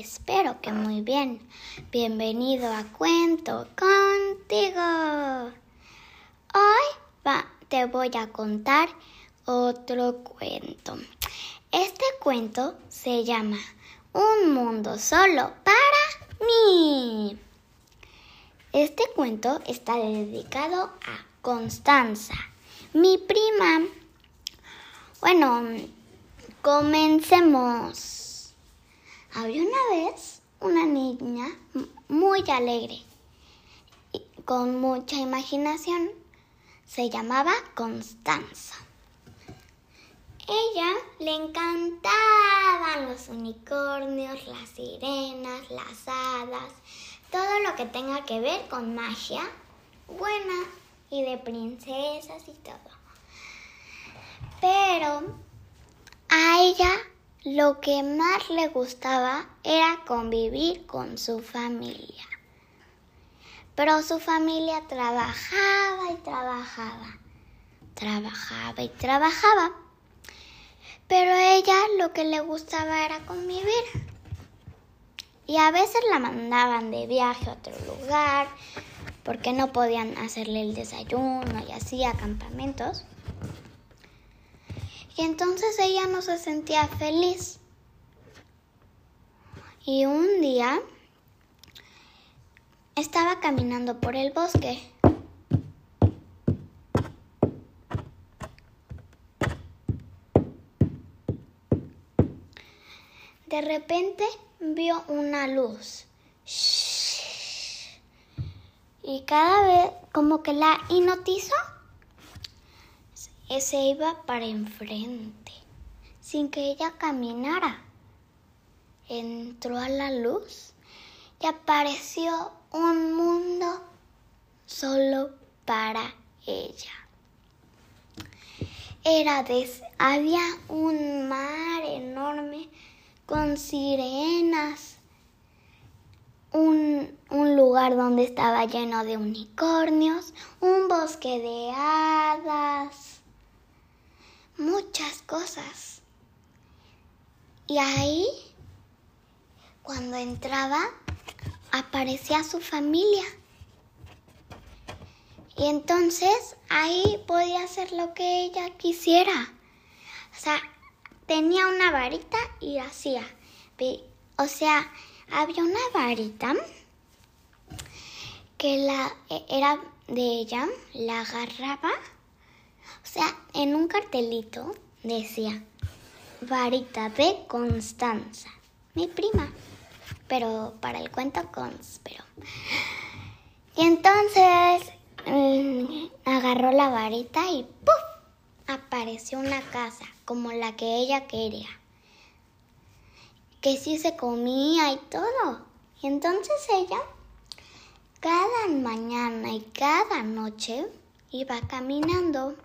Espero que muy bien. Bienvenido a Cuento contigo. Hoy te voy a contar otro cuento. Este cuento se llama Un mundo solo para mí. Este cuento está dedicado a Constanza, mi prima. Bueno, comencemos. Había una vez una niña muy alegre y con mucha imaginación. Se llamaba Constanza. Ella le encantaban los unicornios, las sirenas, las hadas, todo lo que tenga que ver con magia buena y de princesas y todo. Pero a ella lo que más le gustaba era convivir con su familia. Pero su familia trabajaba y trabajaba, trabajaba y trabajaba. Pero a ella lo que le gustaba era convivir. Y a veces la mandaban de viaje a otro lugar porque no podían hacerle el desayuno y así a campamentos. Y entonces ella no se sentía feliz. Y un día estaba caminando por el bosque. De repente vio una luz. Y cada vez como que la hipnotizó se iba para enfrente, sin que ella caminara. Entró a la luz y apareció un mundo solo para ella. Era había un mar enorme con sirenas, un, un lugar donde estaba lleno de unicornios, un bosque de hadas muchas cosas. Y ahí, cuando entraba, aparecía su familia. Y entonces ahí podía hacer lo que ella quisiera. O sea, tenía una varita y hacía. O sea, había una varita que la e, era de ella, la agarraba sea, en un cartelito decía, varita de Constanza, mi prima, pero para el cuento conspero. Y entonces mm, agarró la varita y ¡puf! apareció una casa como la que ella quería. Que sí se comía y todo. Y entonces ella, cada mañana y cada noche, iba caminando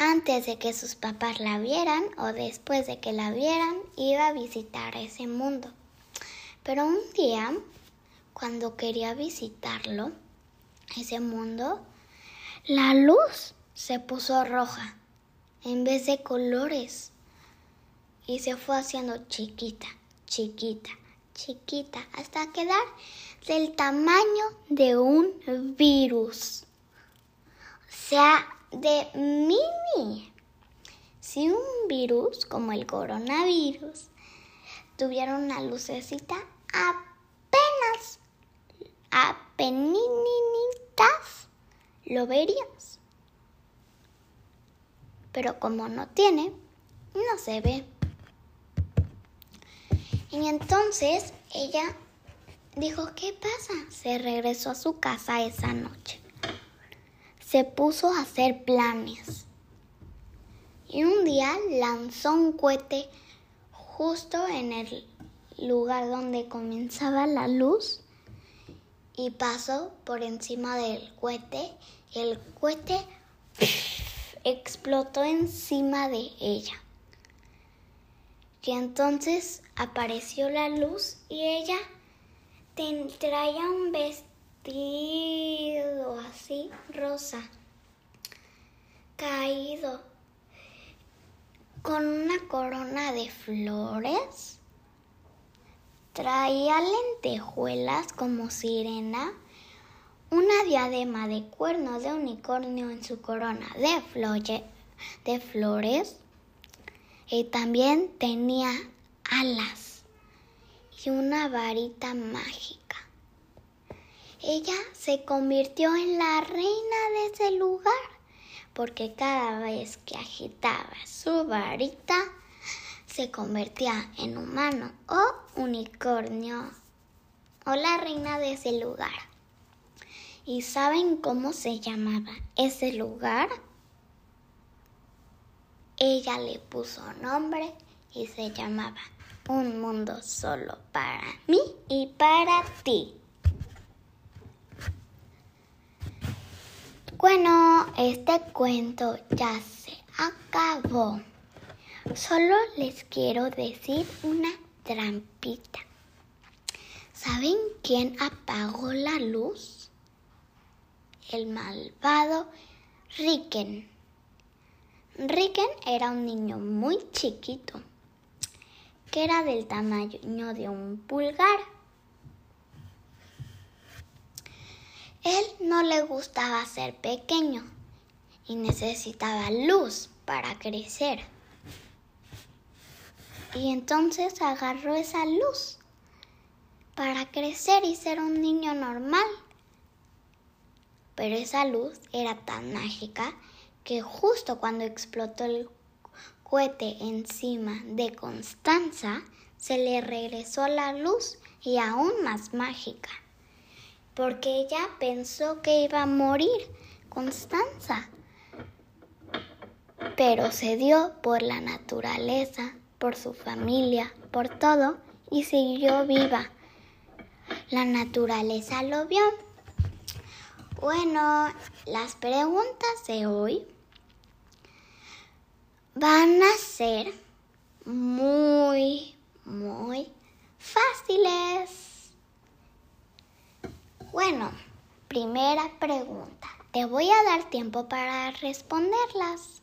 antes de que sus papás la vieran o después de que la vieran, iba a visitar ese mundo. Pero un día, cuando quería visitarlo, ese mundo, la luz se puso roja en vez de colores y se fue haciendo chiquita, chiquita, chiquita, hasta quedar del tamaño de un virus. O sea, de mini. Si un virus como el coronavirus tuviera una lucecita apenas, apeninitas, lo verías. Pero como no tiene, no se ve. Y entonces ella dijo, ¿qué pasa? Se regresó a su casa esa noche se puso a hacer planes. Y un día lanzó un cohete justo en el lugar donde comenzaba la luz y pasó por encima del cohete el cohete explotó encima de ella. Y entonces apareció la luz y ella traía un vestido vestido así, rosa, caído. con una corona de flores. Traía lentejuelas como sirena, una diadema de cuernos de unicornio en su corona de, de flores y también tenía alas y una varita mágica. Ella se convirtió en la reina de ese lugar porque cada vez que agitaba su varita se convertía en humano o unicornio o la reina de ese lugar. ¿Y saben cómo se llamaba ese lugar? Ella le puso nombre y se llamaba Un mundo solo para mí y para ti. Bueno, este cuento ya se acabó. Solo les quiero decir una trampita. ¿Saben quién apagó la luz? El malvado Riken. Riken era un niño muy chiquito, que era del tamaño de un pulgar. Él no le gustaba ser pequeño y necesitaba luz para crecer. Y entonces agarró esa luz para crecer y ser un niño normal. Pero esa luz era tan mágica que justo cuando explotó el cohete encima de Constanza, se le regresó la luz y aún más mágica porque ella pensó que iba a morir Constanza. Pero se dio por la naturaleza, por su familia, por todo y siguió viva. La naturaleza lo vio. Bueno, las preguntas de hoy van a ser muy, muy fáciles. Bueno, primera pregunta. Te voy a dar tiempo para responderlas.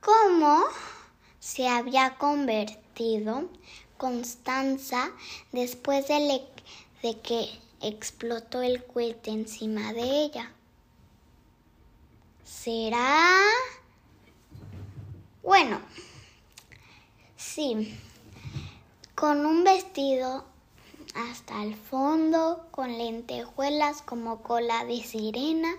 ¿Cómo se había convertido Constanza después de, que explotó el cohete encima de ella? ¿Será? Bueno, sí, con un vestido hasta el fondo, con lentejuelas como cola de sirena,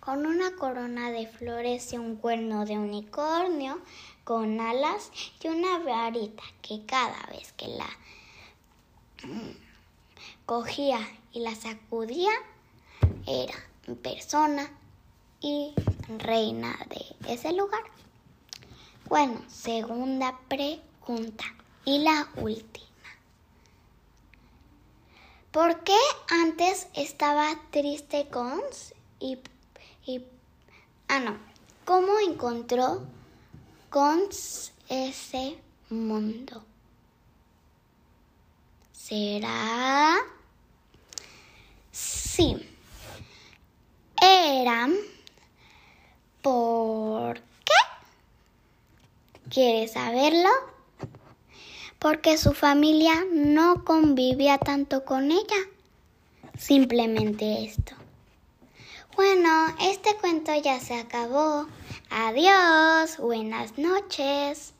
con una corona de flores y un cuerno de unicornio, con alas y una varita que cada vez que la mm, cogía y la sacudía era persona y reina de ese lugar. Bueno, segunda pregunta y la última. ¿Por qué antes estaba triste Cons y, y ah no, cómo encontró Cons ese mundo? ¿Será? Sí. Era ¿Por qué? ¿Quieres saberlo? Porque su familia no convivía tanto con ella. Simplemente esto. Bueno, este cuento ya se acabó. Adiós, buenas noches.